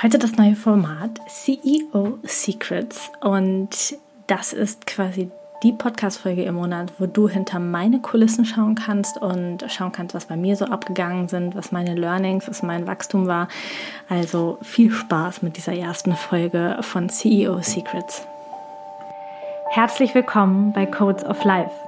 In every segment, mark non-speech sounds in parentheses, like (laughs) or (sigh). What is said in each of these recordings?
Heute das neue Format CEO Secrets und das ist quasi die Podcast-Folge im Monat, wo du hinter meine Kulissen schauen kannst und schauen kannst, was bei mir so abgegangen sind, was meine Learnings, was mein Wachstum war. Also viel Spaß mit dieser ersten Folge von CEO Secrets. Herzlich willkommen bei Codes of Life.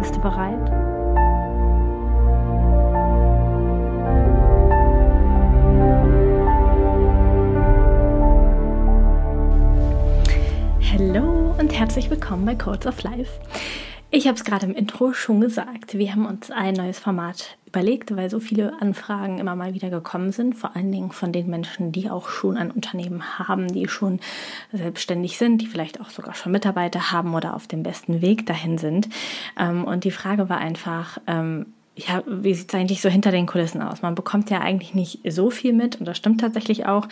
Bist du bereit? Hallo und herzlich willkommen bei Codes of Life. Ich habe es gerade im Intro schon gesagt, wir haben uns ein neues Format überlegt, weil so viele Anfragen immer mal wieder gekommen sind, vor allen Dingen von den Menschen, die auch schon ein Unternehmen haben, die schon selbstständig sind, die vielleicht auch sogar schon Mitarbeiter haben oder auf dem besten Weg dahin sind. Ähm, und die Frage war einfach, ähm, ja, wie sieht es eigentlich so hinter den Kulissen aus? Man bekommt ja eigentlich nicht so viel mit und das stimmt tatsächlich auch,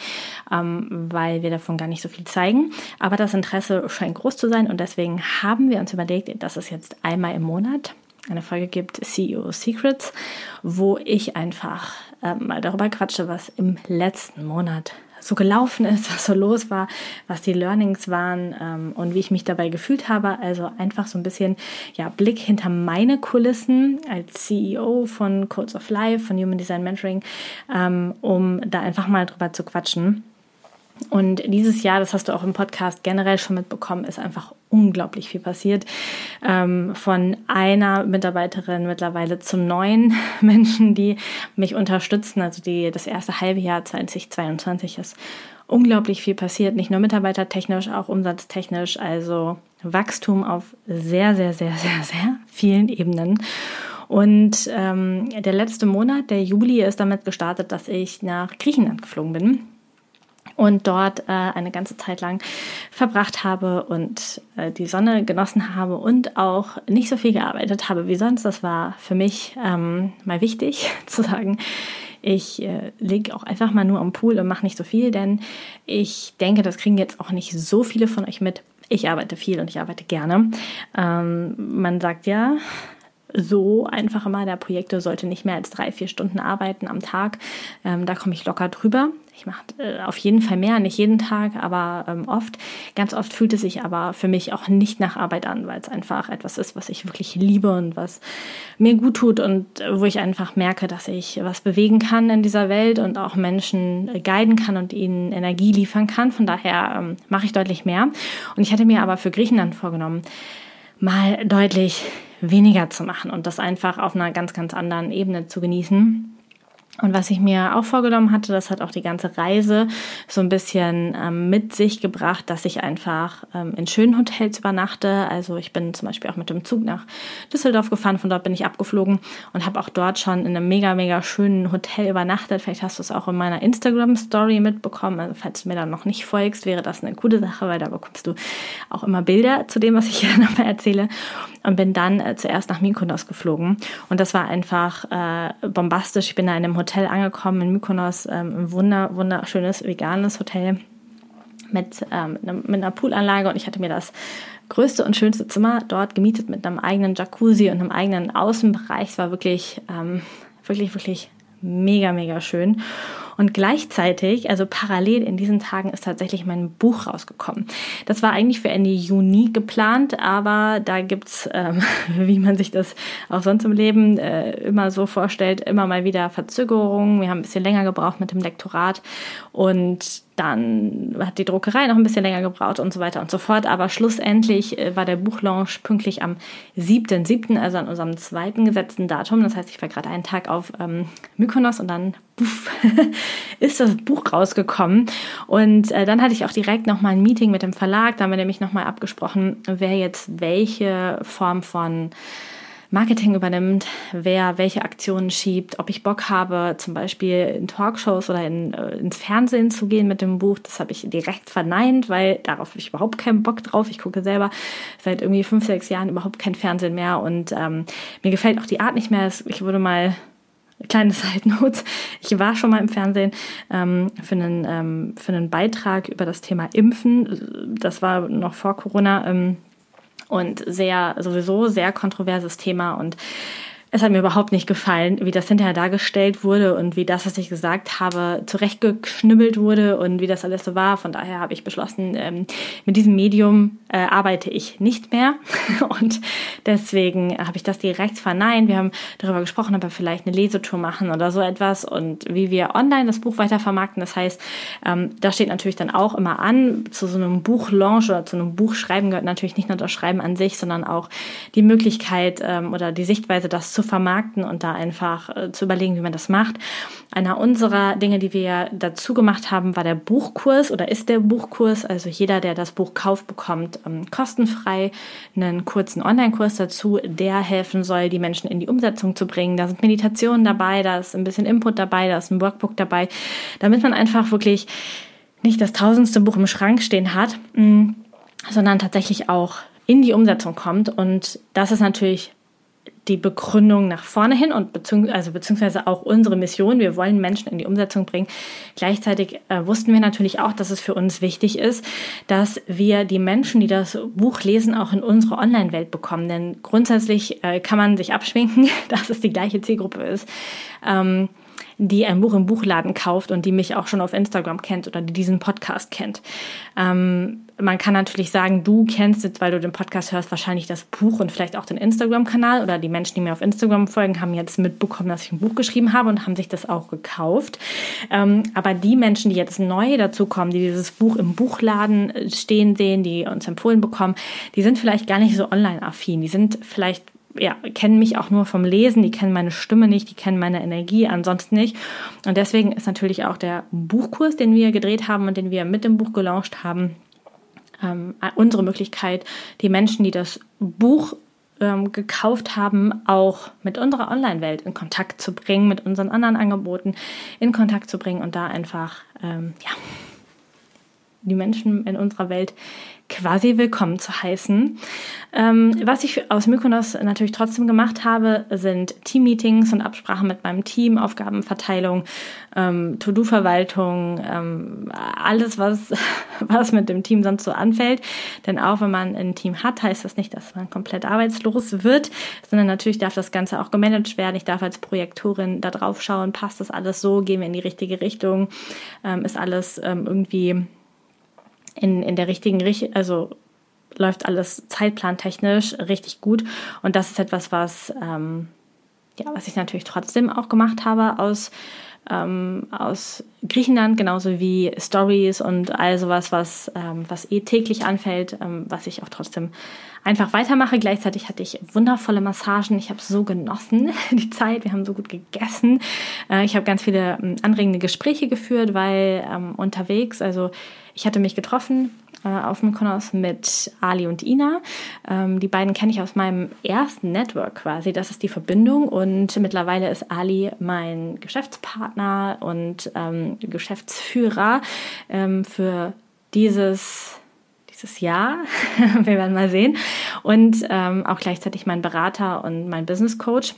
ähm, weil wir davon gar nicht so viel zeigen. Aber das Interesse scheint groß zu sein und deswegen haben wir uns überlegt, dass es jetzt einmal im Monat eine Folge gibt, CEO Secrets, wo ich einfach äh, mal darüber quatsche, was im letzten Monat so gelaufen ist, (laughs) was so los war, was die Learnings waren ähm, und wie ich mich dabei gefühlt habe. Also einfach so ein bisschen ja, Blick hinter meine Kulissen als CEO von Codes of Life, von Human Design Mentoring, ähm, um da einfach mal drüber zu quatschen. Und dieses Jahr, das hast du auch im Podcast generell schon mitbekommen, ist einfach unglaublich viel passiert. Ähm, von einer Mitarbeiterin mittlerweile zu neun (laughs) Menschen, die mich unterstützen. Also die, das erste halbe Jahr 2022 ist unglaublich viel passiert. Nicht nur mitarbeitertechnisch, auch umsatztechnisch. Also Wachstum auf sehr, sehr, sehr, sehr, sehr vielen Ebenen. Und ähm, der letzte Monat, der Juli, ist damit gestartet, dass ich nach Griechenland geflogen bin und dort äh, eine ganze Zeit lang verbracht habe und äh, die Sonne genossen habe und auch nicht so viel gearbeitet habe wie sonst. Das war für mich ähm, mal wichtig (laughs) zu sagen. Ich äh, liege auch einfach mal nur am Pool und mache nicht so viel, denn ich denke, das kriegen jetzt auch nicht so viele von euch mit. Ich arbeite viel und ich arbeite gerne. Ähm, man sagt ja, so einfach immer, der Projektor sollte nicht mehr als drei, vier Stunden arbeiten am Tag. Ähm, da komme ich locker drüber. Ich mache äh, auf jeden Fall mehr, nicht jeden Tag, aber ähm, oft. Ganz oft fühlt es sich aber für mich auch nicht nach Arbeit an, weil es einfach etwas ist, was ich wirklich liebe und was mir gut tut und äh, wo ich einfach merke, dass ich was bewegen kann in dieser Welt und auch Menschen äh, guiden kann und ihnen Energie liefern kann. Von daher ähm, mache ich deutlich mehr. Und ich hatte mir aber für Griechenland vorgenommen, mal deutlich weniger zu machen und das einfach auf einer ganz, ganz anderen Ebene zu genießen. Und was ich mir auch vorgenommen hatte, das hat auch die ganze Reise so ein bisschen ähm, mit sich gebracht, dass ich einfach ähm, in schönen Hotels übernachte. Also ich bin zum Beispiel auch mit dem Zug nach Düsseldorf gefahren, von dort bin ich abgeflogen und habe auch dort schon in einem mega, mega schönen Hotel übernachtet. Vielleicht hast du es auch in meiner Instagram-Story mitbekommen. Also falls du mir da noch nicht folgst, wäre das eine coole Sache, weil da bekommst du auch immer Bilder zu dem, was ich hier (laughs) nochmal erzähle. Und bin dann äh, zuerst nach Mykonos geflogen. Und das war einfach äh, bombastisch. Ich bin da in einem Hotel angekommen in Mykonos, ähm, ein wunder, wunderschönes veganes Hotel mit, ähm, mit einer Poolanlage und ich hatte mir das größte und schönste Zimmer dort gemietet mit einem eigenen Jacuzzi und einem eigenen Außenbereich. Es war wirklich, ähm, wirklich, wirklich mega, mega schön. Und gleichzeitig, also parallel in diesen Tagen, ist tatsächlich mein Buch rausgekommen. Das war eigentlich für Ende Juni geplant, aber da gibt's, ähm, (laughs) wie man sich das auch sonst im Leben äh, immer so vorstellt, immer mal wieder Verzögerungen. Wir haben ein bisschen länger gebraucht mit dem Lektorat und dann hat die Druckerei noch ein bisschen länger gebraucht und so weiter und so fort. Aber schlussendlich äh, war der Buchlaunch pünktlich am 7.7., also an unserem zweiten gesetzten Datum. Das heißt, ich war gerade einen Tag auf ähm, Mykonos und dann puff, (laughs) ist das Buch rausgekommen. Und äh, dann hatte ich auch direkt nochmal ein Meeting mit dem Verlag. Da haben wir nämlich nochmal abgesprochen, wer jetzt welche Form von Marketing übernimmt, wer welche Aktionen schiebt, ob ich Bock habe, zum Beispiel in Talkshows oder in, äh, ins Fernsehen zu gehen mit dem Buch. Das habe ich direkt verneint, weil darauf habe ich überhaupt keinen Bock drauf. Ich gucke selber seit irgendwie fünf, sechs Jahren überhaupt kein Fernsehen mehr und ähm, mir gefällt auch die Art nicht mehr. Ich würde mal kleine (laughs) Side Notes. Ich war schon mal im Fernsehen ähm, für, einen, ähm, für einen Beitrag über das Thema Impfen. Das war noch vor Corona. Ähm, und sehr, sowieso sehr kontroverses Thema und es hat mir überhaupt nicht gefallen, wie das hinterher dargestellt wurde und wie das, was ich gesagt habe, zurechtgeschnibbelt wurde und wie das alles so war. Von daher habe ich beschlossen, ähm, mit diesem Medium äh, arbeite ich nicht mehr. (laughs) Und deswegen habe ich das direkt verneint. Wir haben darüber gesprochen, ob wir vielleicht eine Lesetour machen oder so etwas und wie wir online das Buch weiter vermarkten. Das heißt, ähm, das steht natürlich dann auch immer an. Zu so einem Buchlaunch oder zu einem Buchschreiben gehört natürlich nicht nur das Schreiben an sich, sondern auch die Möglichkeit ähm, oder die Sichtweise, das zu vermarkten und da einfach äh, zu überlegen, wie man das macht. Einer unserer Dinge, die wir dazu gemacht haben, war der Buchkurs oder ist der Buchkurs. Also jeder, der das Buch kauft, bekommt ähm, kostenfrei einen kurzen Online-Kurs dazu, der helfen soll, die Menschen in die Umsetzung zu bringen. Da sind Meditationen dabei, da ist ein bisschen Input dabei, da ist ein Workbook dabei, damit man einfach wirklich nicht das tausendste Buch im Schrank stehen hat, mm, sondern tatsächlich auch in die Umsetzung kommt. Und das ist natürlich die Begründung nach vorne hin und beziehungs also beziehungsweise auch unsere Mission. Wir wollen Menschen in die Umsetzung bringen. Gleichzeitig äh, wussten wir natürlich auch, dass es für uns wichtig ist, dass wir die Menschen, die das Buch lesen, auch in unsere Online-Welt bekommen. Denn grundsätzlich äh, kann man sich abschminken, (laughs) dass es die gleiche Zielgruppe ist. Ähm, die ein Buch im Buchladen kauft und die mich auch schon auf Instagram kennt oder die diesen Podcast kennt. Ähm, man kann natürlich sagen, du kennst jetzt, weil du den Podcast hörst, wahrscheinlich das Buch und vielleicht auch den Instagram-Kanal oder die Menschen, die mir auf Instagram folgen, haben jetzt mitbekommen, dass ich ein Buch geschrieben habe und haben sich das auch gekauft. Ähm, aber die Menschen, die jetzt neu dazu kommen, die dieses Buch im Buchladen äh, stehen sehen, die uns empfohlen bekommen, die sind vielleicht gar nicht so online-affin. Die sind vielleicht ja, kennen mich auch nur vom Lesen, die kennen meine Stimme nicht, die kennen meine Energie ansonsten nicht. Und deswegen ist natürlich auch der Buchkurs, den wir gedreht haben und den wir mit dem Buch gelauncht haben, ähm, unsere Möglichkeit, die Menschen, die das Buch ähm, gekauft haben, auch mit unserer Online-Welt in Kontakt zu bringen, mit unseren anderen Angeboten in Kontakt zu bringen und da einfach, ähm, ja, die Menschen in unserer Welt quasi willkommen zu heißen. Ähm, was ich aus Mykonos natürlich trotzdem gemacht habe, sind Team-Meetings und Absprachen mit meinem Team, Aufgabenverteilung, ähm, To-Do-Verwaltung, ähm, alles, was, (laughs) was mit dem Team sonst so anfällt. Denn auch wenn man ein Team hat, heißt das nicht, dass man komplett arbeitslos wird, sondern natürlich darf das Ganze auch gemanagt werden. Ich darf als Projektorin da drauf schauen, passt das alles so, gehen wir in die richtige Richtung, ähm, ist alles ähm, irgendwie in, in der richtigen Richtung, also läuft alles zeitplantechnisch richtig gut. Und das ist etwas, was, ähm, ja, was ich natürlich trotzdem auch gemacht habe aus, ähm, aus Griechenland, genauso wie Stories und all sowas, was, ähm, was eh täglich anfällt, ähm, was ich auch trotzdem einfach weitermache. Gleichzeitig hatte ich wundervolle Massagen. Ich habe so genossen (laughs) die Zeit. Wir haben so gut gegessen. Äh, ich habe ganz viele ähm, anregende Gespräche geführt, weil ähm, unterwegs, also ich hatte mich getroffen äh, auf Mykonos mit Ali und Ina. Ähm, die beiden kenne ich aus meinem ersten Network quasi. Das ist die Verbindung und mittlerweile ist Ali mein Geschäftspartner und ähm, Geschäftsführer ähm, für dieses dieses Jahr. (laughs) Wir werden mal sehen. Und ähm, auch gleichzeitig mein Berater und mein Business Coach.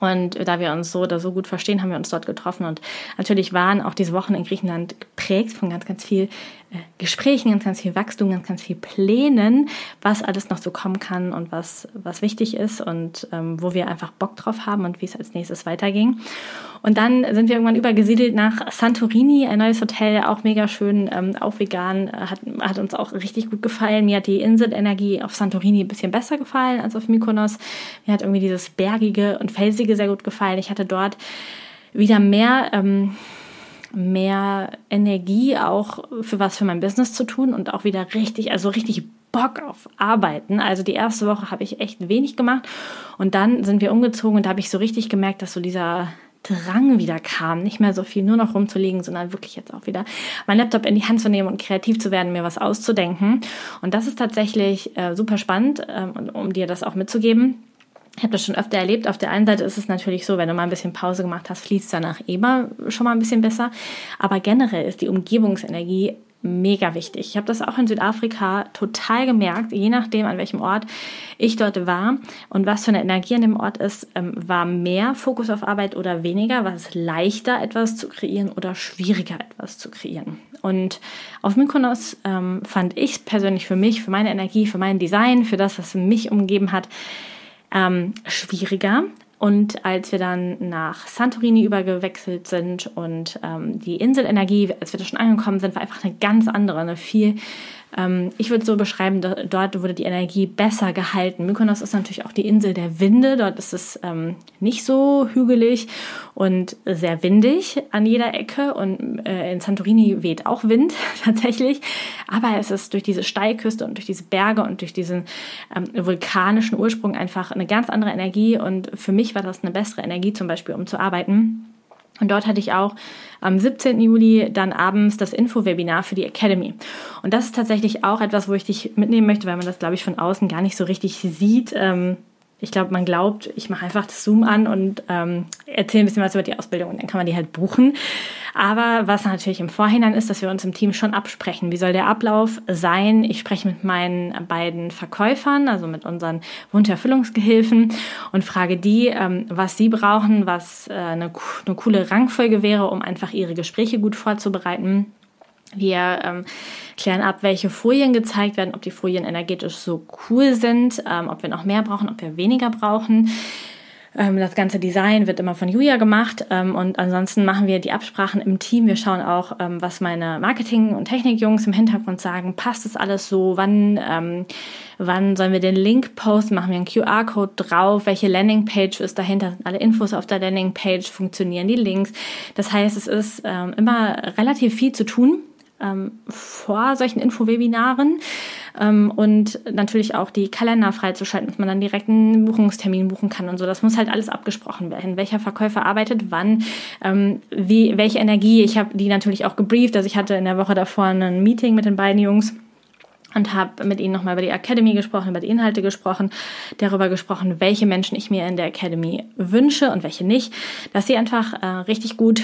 Und da wir uns so oder so gut verstehen, haben wir uns dort getroffen. Und natürlich waren auch diese Wochen in Griechenland geprägt von ganz, ganz viel Gesprächen, ganz, ganz viel Wachstum, ganz, ganz viel Plänen, was alles noch so kommen kann und was, was wichtig ist und ähm, wo wir einfach Bock drauf haben und wie es als nächstes weiterging. Und dann sind wir irgendwann übergesiedelt nach Santorini, ein neues Hotel, auch mega schön, ähm, auch vegan, äh, hat, hat uns auch richtig gut gefallen. Mir hat die Inselenergie auf Santorini ein bisschen besser gefallen als auf Mykonos. Mir hat irgendwie dieses Bergige und Felsige sehr gut gefallen. Ich hatte dort wieder mehr... Ähm, mehr Energie auch für was für mein Business zu tun und auch wieder richtig, also richtig Bock auf Arbeiten. Also die erste Woche habe ich echt wenig gemacht und dann sind wir umgezogen und da habe ich so richtig gemerkt, dass so dieser Drang wieder kam, nicht mehr so viel nur noch rumzulegen, sondern wirklich jetzt auch wieder mein Laptop in die Hand zu nehmen und kreativ zu werden, mir was auszudenken. Und das ist tatsächlich äh, super spannend, ähm, um dir das auch mitzugeben Ich habe das schon öfter erlebt. Auf der einen Seite ist es natürlich so, wenn du mal ein bisschen Pause gemacht hast, fließt danach immer schon mal ein bisschen besser. Aber generell ist die Umgebungsenergie mega wichtig. Ich habe das auch in Südafrika total gemerkt, je nachdem, an welchem Ort ich dort war und was für eine Energie an dem Ort ist, ähm, war mehr Fokus auf Arbeit oder weniger, war es leichter, etwas zu kreieren oder schwieriger, etwas zu kreieren. Und auf Mykonos ähm, fand ich persönlich für mich, für meine Energie, für mein Design, für das, was mich umgeben hat, ähm, schwieriger, und als wir dann nach Santorini übergewechselt sind und ähm, die Inselenergie, als wir da schon angekommen sind, war einfach eine ganz andere, eine viel ähm, ich würde so beschreiben, dort wurde die Energie besser gehalten. Mykonos ist natürlich auch die Insel der Winde. Dort ist es ähm, nicht so hügelig und sehr windig an jeder Ecke. Und äh, in Santorini weht auch Wind (laughs) tatsächlich. Aber es ist durch diese Steilküste und durch diese Berge und durch diesen ähm, vulkanischen Ursprung einfach eine ganz andere Energie. Und für mich war das eine bessere Energie zum Beispiel, um zu arbeiten. Und dort hatte ich auch am 17. Juli dann abends das Info-Webinar für die Academy. Und das ist tatsächlich auch etwas, wo ich dich mitnehmen möchte, weil man das, glaube ich, von außen gar nicht so richtig sieht. Ähm, ich glaube, man glaubt, ich mache einfach das Zoom an und ähm, erzähle ein bisschen was über die Ausbildung und dann kann man die halt buchen. Aber was natürlich im Vorhinein ist, dass wir uns im Team schon absprechen. Wie soll der Ablauf sein? Ich spreche mit meinen beiden Verkäufern, also mit unseren Wunscherfüllungsgehilfen und frage die, ähm, was sie brauchen, was äh, eine, eine coole Rangfolge wäre, um einfach ihre Gespräche gut vorzubereiten. Wir ähm, klären ab, welche Folien gezeigt werden, ob die Folien energetisch so cool sind, ähm, ob wir noch mehr brauchen, ob wir weniger brauchen. Ähm, das ganze Design wird immer von Julia gemacht ähm, und ansonsten machen wir die Absprachen im Team. Wir schauen auch, ähm, was meine Marketing- und Technikjungs im Hintergrund sagen. Passt das alles so? Wann, ähm, wann sollen wir den Link posten? Machen wir einen QR-Code drauf? Welche Landingpage ist dahinter? Sind alle Infos auf der Landingpage? Funktionieren die Links? Das heißt, es ist immer relativ viel zu tun ähm, vor solchen Infowebinaren ähm, und natürlich auch die Kalender freizuschalten, dass man dann direkt einen Buchungstermin buchen kann und so. Das muss halt alles abgesprochen werden. Welcher Verkäufer arbeitet wann, ähm, wie, welche Energie. Ich habe die natürlich auch gebrieft. Also ich hatte in der Woche davor ein Meeting mit den beiden Jungs und habe mit ihnen nochmal über die Academy gesprochen, über die Inhalte gesprochen, darüber gesprochen, welche Menschen ich mir in der Academy wünsche und welche nicht, dass sie einfach äh, richtig gut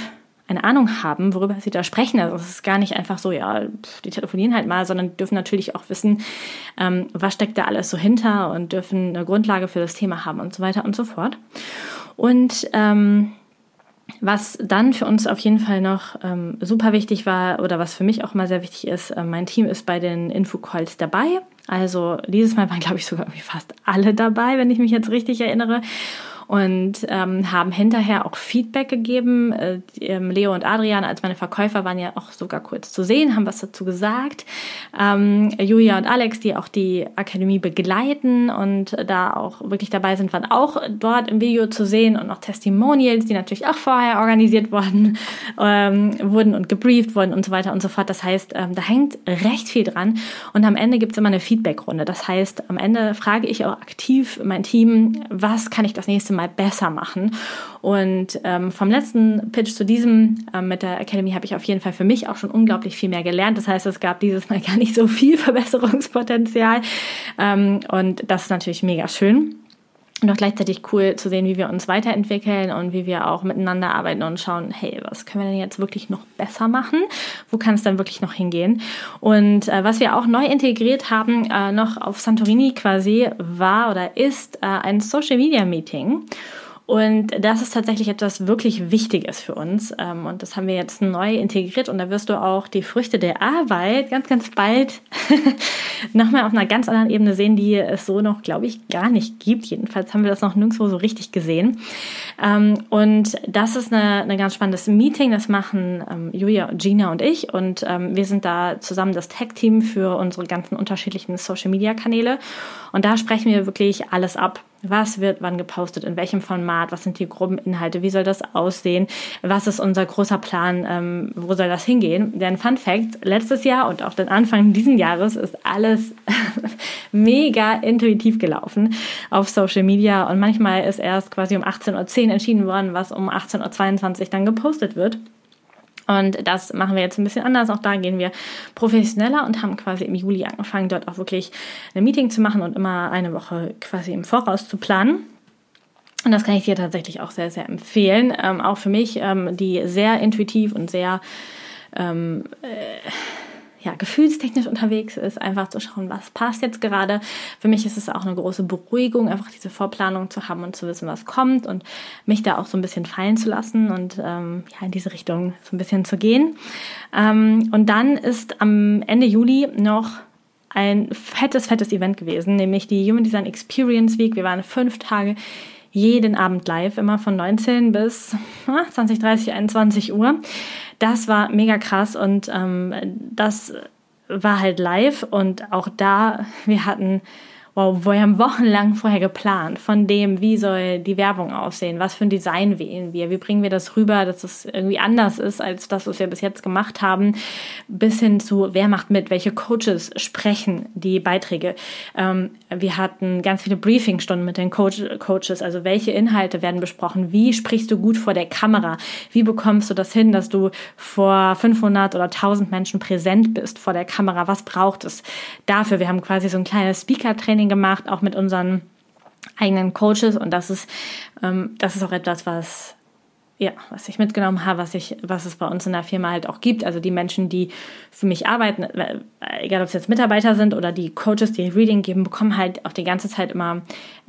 eine Ahnung haben, worüber sie da sprechen. Also es ist gar nicht einfach so, ja, die telefonieren halt mal, sondern dürfen natürlich auch wissen, ähm, was steckt da alles so hinter und dürfen eine Grundlage für das Thema haben und so weiter und so fort. Und ähm, was dann für uns auf jeden Fall noch ähm, super wichtig war oder was für mich auch mal sehr wichtig ist, äh, mein Team ist bei den Infocalls dabei. Also dieses Mal waren, glaube ich, sogar irgendwie fast alle dabei, wenn ich mich jetzt richtig erinnere und ähm, haben hinterher auch Feedback gegeben. Äh, ähm, Leo und Adrian als meine Verkäufer waren ja auch sogar kurz zu sehen, haben was dazu gesagt. Ähm, Julia und Alex, die auch die Akademie begleiten und da auch wirklich dabei sind, waren auch dort im Video zu sehen und noch Testimonials, die natürlich auch vorher organisiert worden ähm, wurden und gebrieft wurden und so weiter und so fort. Das heißt, ähm, da hängt recht viel dran und am Ende gibt es immer eine Feedbackrunde. Das heißt, am Ende frage ich auch aktiv mein Team, was kann ich das nächste Mal mal besser machen. Und ähm, vom letzten Pitch zu diesem ähm, mit der Academy habe ich auf jeden Fall für mich auch schon unglaublich viel mehr gelernt. Das heißt, es gab dieses Mal (laughs) gar nicht so viel Verbesserungspotenzial. Ähm, und das ist natürlich mega schön. Und auch gleichzeitig cool zu sehen, wie wir uns weiterentwickeln und wie wir auch miteinander arbeiten und schauen, hey, was können wir denn jetzt wirklich noch besser machen? Wo kann es dann wirklich noch hingehen? Und äh, was wir auch neu integriert haben, äh, noch auf Santorini quasi, war oder ist äh, ein Social Media Meeting. Und das ist tatsächlich etwas wirklich Wichtiges für uns. Ähm, und das haben wir jetzt neu integriert. Und da wirst du auch die Früchte der Arbeit ganz, ganz bald (laughs) nochmal auf einer ganz anderen Ebene sehen, die es so noch, glaube ich, gar nicht gibt. Jedenfalls haben wir das noch nirgendwo so richtig gesehen. Ähm, und das ist eine, ganz spannendes Meeting. Das machen ähm, Julia, Gina und ich. Und wir sind da zusammen das Tech-Team für unsere ganzen unterschiedlichen Social-Media-Kanäle. Und da sprechen wir wirklich alles ab was wird wann gepostet, in welchem Format, was sind die groben Inhalte, wie soll das aussehen, was ist unser großer Plan, ähm, wo soll das hingehen? Denn Fun Fact, letztes Jahr und auch den Anfang dieses Jahres ist alles (laughs) mega intuitiv gelaufen auf Social Media. Und manchmal ist erst quasi um 18.10 Uhr entschieden worden, was um 18.22 Uhr dann gepostet wird. Und das machen wir jetzt ein bisschen anders. Auch da gehen wir professioneller und haben quasi im Juli angefangen, dort auch wirklich ein Meeting zu machen und immer eine Woche quasi im Voraus zu planen. Und das kann ich dir tatsächlich auch sehr, sehr empfehlen. Ähm, auch für mich, ähm, die sehr intuitiv und sehr ähm, äh, ja, gefühlstechnisch unterwegs ist, einfach zu schauen, was passt jetzt gerade. Für mich ist es auch eine große Beruhigung, einfach diese Vorplanung zu haben und zu wissen, was kommt und mich da auch so ein bisschen fallen zu lassen und ähm, ja, in diese Richtung so ein bisschen zu gehen. Ähm, und dann ist am Ende Juli noch ein fettes, fettes Event gewesen, nämlich die Human Design Experience Week. Wir waren fünf Tage jeden Abend live, immer von 19 bis 20, 30, 21 Uhr. Das war mega krass und ähm, das war halt live und auch da, wir hatten wow, wir haben wochenlang vorher geplant, von dem, wie soll die Werbung aussehen, was für ein Design wählen wir, wie bringen wir das rüber, dass es irgendwie anders ist als das, was wir bis jetzt gemacht haben, bis hin zu, wer macht mit, welche Coaches sprechen die Beiträge. Ähm, wir hatten ganz viele Briefingstunden mit den Coach Coaches, also welche Inhalte werden besprochen, wie sprichst du gut vor der Kamera, wie bekommst du das hin, dass du vor 500 oder 1000 Menschen präsent bist vor der Kamera, was braucht es dafür? Wir haben quasi so ein kleines Speaker-Training gemacht, auch mit unseren eigenen Coaches. Und das ist, ähm, das ist auch etwas, was ja, was ich mitgenommen habe, was ich, was es bei uns in der Firma halt auch gibt. Also die Menschen, die für mich arbeiten, äh, egal ob es jetzt Mitarbeiter sind oder die Coaches, die Reading geben, bekommen halt auch die ganze Zeit immer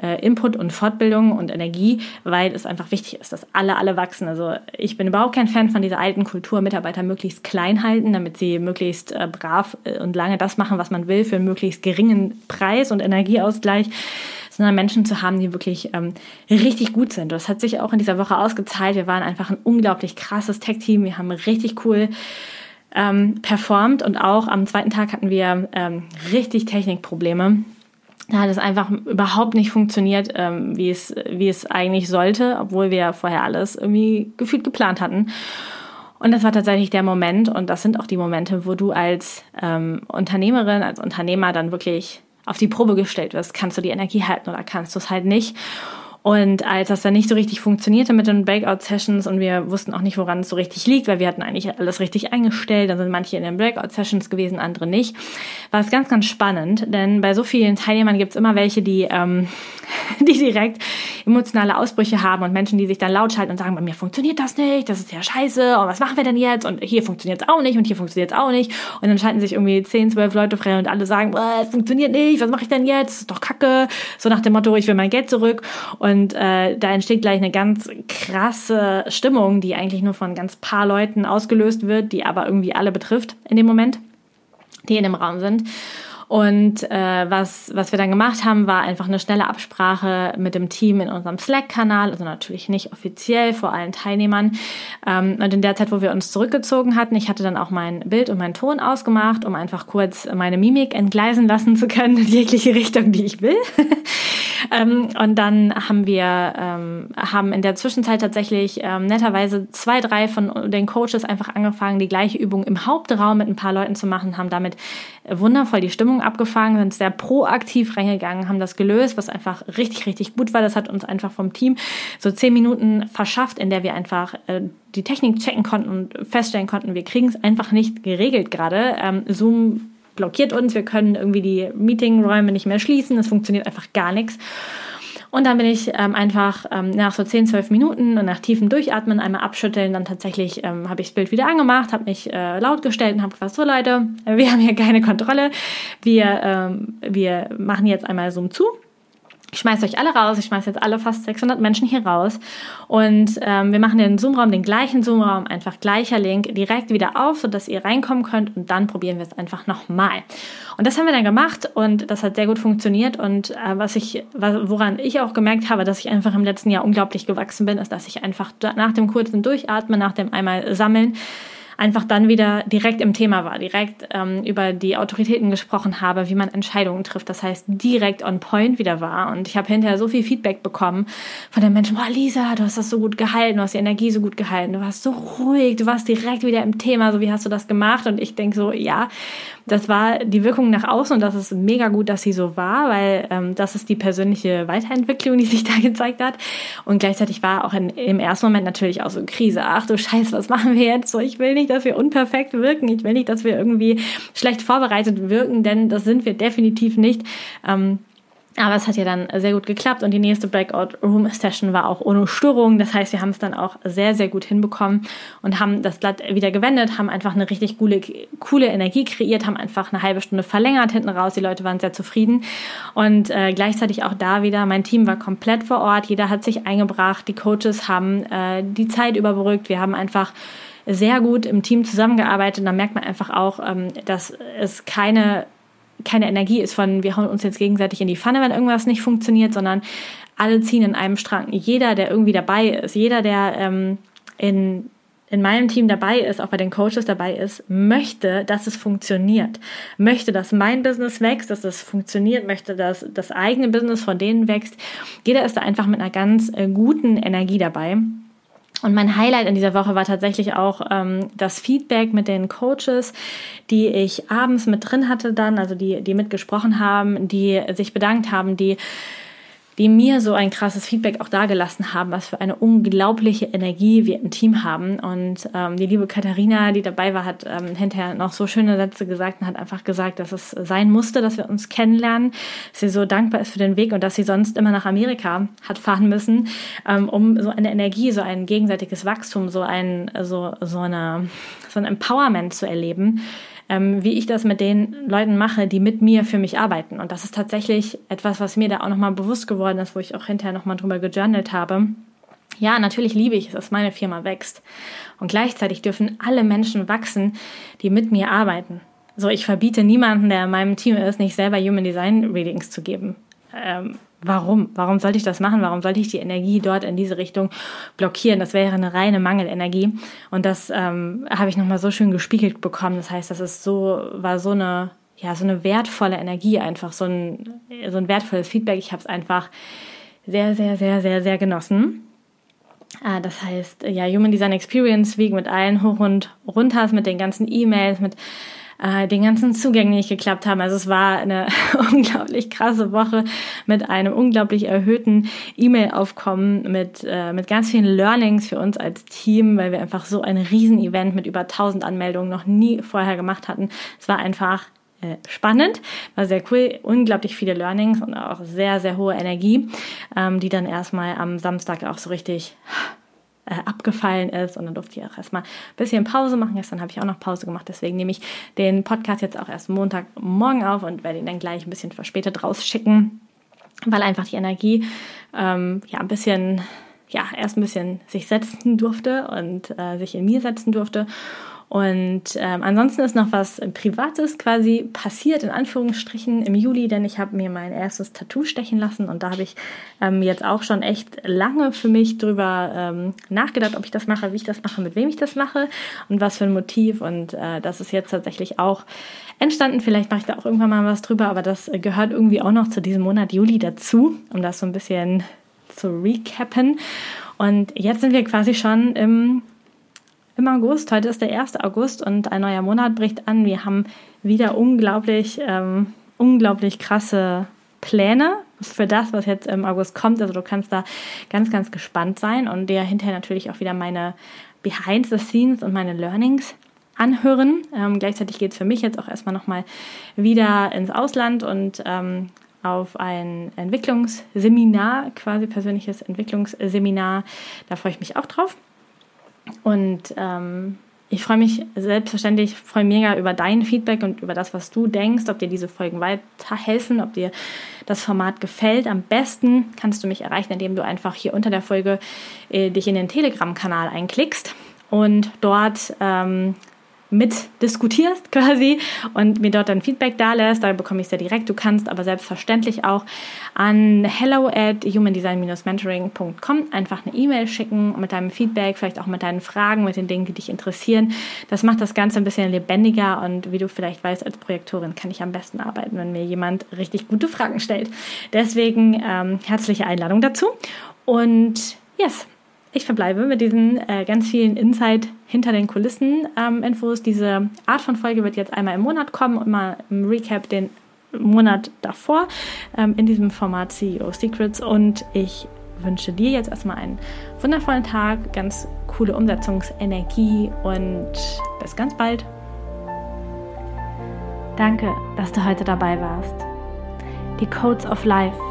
äh, Input und Fortbildung und Energie, weil es einfach wichtig ist, dass alle, alle wachsen. Also ich bin überhaupt kein Fan von dieser alten Kultur, Mitarbeiter möglichst klein halten, damit sie möglichst äh, brav äh, und lange das machen, was man will, für einen möglichst geringen Preis und Energieausgleich sondern Menschen zu haben, die wirklich ähm, richtig gut sind. Das hat sich auch in dieser Woche ausgezahlt. Wir waren einfach ein unglaublich krasses Tech-Team. Wir haben richtig cool ähm, performt und auch am zweiten Tag hatten wir ähm, richtig Technikprobleme. Da hat es einfach überhaupt nicht funktioniert, ähm, wie, es, wie es eigentlich sollte, obwohl wir vorher alles irgendwie gefühlt geplant hatten. Und das war tatsächlich der Moment, und das sind auch die Momente, wo du als ähm, Unternehmerin, als Unternehmer dann wirklich auf die Probe gestellt wirst. Kannst du die Energie halten oder kannst du es halt nicht? Und als das dann nicht so richtig funktionierte mit den Breakout-Sessions und wir wussten auch nicht, woran es so richtig liegt, weil wir hatten eigentlich alles richtig eingestellt, dann sind manche in den Breakout-Sessions gewesen, andere nicht, war es ganz, ganz spannend, denn bei so vielen Teilnehmern gibt es immer welche, die, ähm, (laughs) die direkt emotionale Ausbrüche haben und Menschen, die sich dann laut schalten und sagen, bei mir funktioniert das nicht, das ist ja scheiße und was machen wir denn jetzt? Und hier funktioniert es auch nicht und hier funktioniert es auch nicht. Und dann schalten sich irgendwie 10, 12 Leute frei und alle sagen, es funktioniert nicht, was mache ich denn jetzt, das ist doch kacke, so nach dem Motto, ich will mein Geld zurück. Und äh, da entsteht gleich eine ganz krasse Stimmung, die eigentlich nur von ganz paar Leuten ausgelöst wird, die aber irgendwie alle betrifft in dem Moment, die in dem Raum sind. Und äh, was, was wir dann gemacht haben, war einfach eine schnelle Absprache mit dem Team in unserem Slack-Kanal, also natürlich nicht offiziell vor allen Teilnehmern. Ähm, und in der Zeit, wo wir uns zurückgezogen hatten, ich hatte dann auch mein Bild und meinen Ton ausgemacht, um einfach kurz meine Mimik entgleisen lassen zu können in jegliche (laughs) Richtung, die ich will. Ähm, und dann haben wir ähm, haben in der Zwischenzeit tatsächlich ähm, netterweise zwei, drei von den Coaches einfach angefangen, die gleiche Übung im Hauptraum mit ein paar Leuten zu machen, haben damit wundervoll die Stimmung abgefangen, sind sehr proaktiv reingegangen, haben das gelöst, was einfach richtig, richtig gut war. Das hat uns einfach vom Team so zehn Minuten verschafft, in der wir einfach äh, die Technik checken konnten und feststellen konnten, wir kriegen es einfach nicht geregelt gerade. Ähm, Zoom blockiert uns, wir können irgendwie die Meetingräume nicht mehr schließen, es funktioniert einfach gar nichts. Und dann bin ich ähm, einfach ähm, nach so 10, 12 Minuten und nach tiefem Durchatmen einmal abschütteln, dann tatsächlich ähm, habe ich das Bild wieder angemacht, habe mich äh, laut gestellt und habe gesagt, so Leute, wir haben hier keine Kontrolle, wir, ähm, wir machen jetzt einmal Zoom zu ich schmeiße euch alle raus, ich schmeiße jetzt alle fast 600 Menschen hier raus. Und ähm, wir machen den Zoom-Raum, den gleichen Zoom-Raum, einfach gleicher Link, direkt wieder auf, sodass ihr reinkommen könnt. Und dann probieren wir es einfach nochmal. Und das haben wir dann gemacht und das hat sehr gut funktioniert. Und äh, was ich, woran ich auch gemerkt habe, dass ich einfach im letzten Jahr unglaublich gewachsen bin, ist, dass ich einfach nach dem kurzen Durchatmen, nach dem einmal sammeln, einfach dann wieder direkt im Thema war, direkt ähm, über die Autoritäten gesprochen habe, wie man Entscheidungen trifft. Das heißt, direkt on point wieder war. Und ich habe hinterher so viel Feedback bekommen von den Menschen, boah, Lisa, du hast das so gut gehalten, du hast die Energie so gut gehalten, du warst so ruhig, du warst direkt wieder im Thema, so wie hast du das gemacht? Und ich denke so, ja, das war die Wirkung nach außen und das ist mega gut, dass sie so war, weil ähm, das ist die persönliche Weiterentwicklung, die sich (laughs) da gezeigt hat. Und gleichzeitig war auch in, im ersten Moment natürlich auch so Krise. Ach du Scheiße, was machen wir jetzt? So, ich will nicht, dass wir unperfekt wirken. Ich will nicht, dass wir irgendwie schlecht vorbereitet wirken, denn das sind wir definitiv nicht. Ähm, Aber es hat ja dann sehr gut geklappt und die nächste Breakout Room Session war auch ohne Störung. Das heißt, wir haben es dann auch sehr, sehr gut hinbekommen und haben das Blatt wieder gewendet, haben einfach eine richtig coole, coole Energie kreiert, haben einfach eine halbe Stunde verlängert hinten raus. Die Leute waren sehr zufrieden und äh, gleichzeitig auch da wieder, mein Team war komplett vor Ort, jeder hat sich eingebracht, die Coaches haben äh, die Zeit überbrückt, wir haben einfach sehr gut im Team zusammengearbeitet. Da merkt man einfach auch, ähm, dass es keine keine Energie ist von, wir hauen uns jetzt gegenseitig in die Pfanne, wenn irgendwas nicht funktioniert, sondern alle ziehen in einem Strang. Jeder, der irgendwie dabei ist, jeder, der ähm, in, in meinem Team dabei ist, auch bei den Coaches dabei ist, möchte, dass es funktioniert. Möchte, dass mein Business wächst, dass es funktioniert, möchte, dass das eigene Business von denen wächst. Jeder ist da einfach mit einer ganz äh, guten Energie dabei. Und mein Highlight in dieser Woche war tatsächlich auch ähm, das Feedback mit den Coaches, die ich abends mit drin hatte dann, also die, die mitgesprochen haben, die sich bedankt haben, die die mir so ein krasses Feedback auch dagelassen haben, was für eine unglaubliche Energie wir im Team haben. Und ähm, die liebe Katharina, die dabei war, hat ähm, hinterher noch so schöne Sätze gesagt und hat einfach gesagt, dass es sein musste, dass wir uns kennenlernen, dass sie so dankbar ist für den Weg und dass sie sonst immer nach Amerika hat fahren müssen, ähm, um so eine Energie, so ein gegenseitiges Wachstum, so ein, so, so eine, so ein Empowerment zu erleben ähm, wie ich das mit den Leuten mache, die mit mir für mich arbeiten. Und das ist tatsächlich etwas, was mir da auch nochmal bewusst geworden ist, wo ich auch hinterher nochmal drüber gejournalt habe. Ja, natürlich liebe ich es, dass meine Firma wächst. Und gleichzeitig dürfen alle Menschen wachsen, die mit mir arbeiten. So, ich verbiete niemanden, der in meinem Team ist, nicht selber Human Design Readings zu geben. Ähm, Warum? Warum sollte ich das machen? Warum sollte ich die Energie dort in diese Richtung blockieren? Das wäre eine reine Mangelenergie. Und das ähm, habe ich nochmal so schön gespiegelt bekommen. Das heißt, das ist so, war so eine, ja, so eine wertvolle Energie einfach, so ein, so ein wertvolles Feedback. Ich habe es einfach sehr, sehr, sehr, sehr, sehr genossen. Äh, das heißt, ja, Human Design Experience Week mit allen hoch und runters, mit den ganzen E-Mails, mit äh, den ganzen Zugängen nicht geklappt haben. Also es war eine (laughs) unglaublich krasse Woche mit einem unglaublich erhöhten E-Mail-Aufkommen, mit, äh, mit ganz vielen Learnings für uns als Team, weil wir einfach so ein Riesen-Event mit über 1000 Anmeldungen noch nie vorher gemacht hatten. Es war einfach äh, spannend, war sehr cool, unglaublich viele Learnings und auch sehr, sehr hohe Energie, ähm, die dann erstmal am Samstag auch so richtig äh, abgefallen ist. Und dann durfte ich auch erstmal ein bisschen Pause machen. Gestern habe ich auch noch Pause gemacht. Deswegen nehme ich den Podcast jetzt auch erst Montagmorgen auf und werde ihn dann gleich ein bisschen verspätet rausschicken, weil einfach die Energie ähm, ja ein bisschen, ja, erst ein bisschen sich setzen durfte und äh, sich in mir setzen durfte. Und ähm, ansonsten ist noch was Privates quasi passiert, in Anführungsstrichen, im Juli, denn ich habe mir mein erstes Tattoo stechen lassen und da habe ich ähm, jetzt auch schon echt lange für mich drüber ähm, nachgedacht, ob ich das mache, wie ich das mache, mit wem ich das mache und was für ein Motiv. Und äh, das ist jetzt tatsächlich auch entstanden. Vielleicht mache ich da auch irgendwann mal was drüber, aber das gehört irgendwie auch noch zu diesem Monat Juli dazu, um das so ein bisschen zu recappen. Und jetzt sind wir quasi schon im im August. Heute ist der 1. August und ein neuer Monat bricht an. Wir haben wieder unglaublich, ähm, unglaublich krasse Pläne für das, was jetzt im August kommt. Also du kannst da ganz, ganz gespannt sein und dir hinterher natürlich auch wieder meine Behind the Scenes und meine Learnings anhören. Ähm, gleichzeitig geht es für mich jetzt auch erstmal nochmal wieder ins Ausland und ähm, auf ein Entwicklungsseminar, quasi persönliches Entwicklungsseminar. Da freue ich mich auch drauf. Und ähm, ich freue mich selbstverständlich, freue mega über dein Feedback und über das, was du denkst, ob dir diese Folgen weiterhelfen, ob dir das Format gefällt. Am besten kannst du mich erreichen, indem du einfach hier unter der Folge äh, dich in den Telegram-Kanal einklickst und dort ähm, mit diskutierst quasi und mir dort dann Feedback da lässt. Da bekomme ich ja direkt. Du kannst aber selbstverständlich auch an hello at humandesign-mentoring.com einfach eine E-Mail schicken mit deinem Feedback, vielleicht auch mit deinen Fragen, mit den Dingen, die dich interessieren. Das macht das Ganze ein bisschen lebendiger und wie du vielleicht weißt, als Projektorin kann ich am besten arbeiten, wenn mir jemand richtig gute Fragen stellt. Deswegen ähm, herzliche Einladung dazu und yes, ich verbleibe mit diesen äh, ganz vielen Insight hinter den Kulissen ähm, Infos. Diese Art von Folge wird jetzt einmal im Monat kommen und mal im Recap den Monat davor ähm, in diesem Format CEO Secrets. Und ich wünsche dir jetzt erstmal einen wundervollen Tag, ganz coole Umsetzungsenergie und bis ganz bald. Danke, dass du heute dabei warst. Die Codes of Life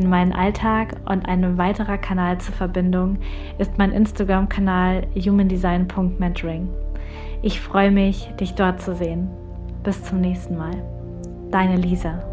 in meinen Alltag und ein weiterer Kanal zur Verbindung ist mein Instagram-Kanal humandesign.mentoring. Ich freue mich, dich dort zu sehen. Bis zum nächsten Mal. Deine Lisa.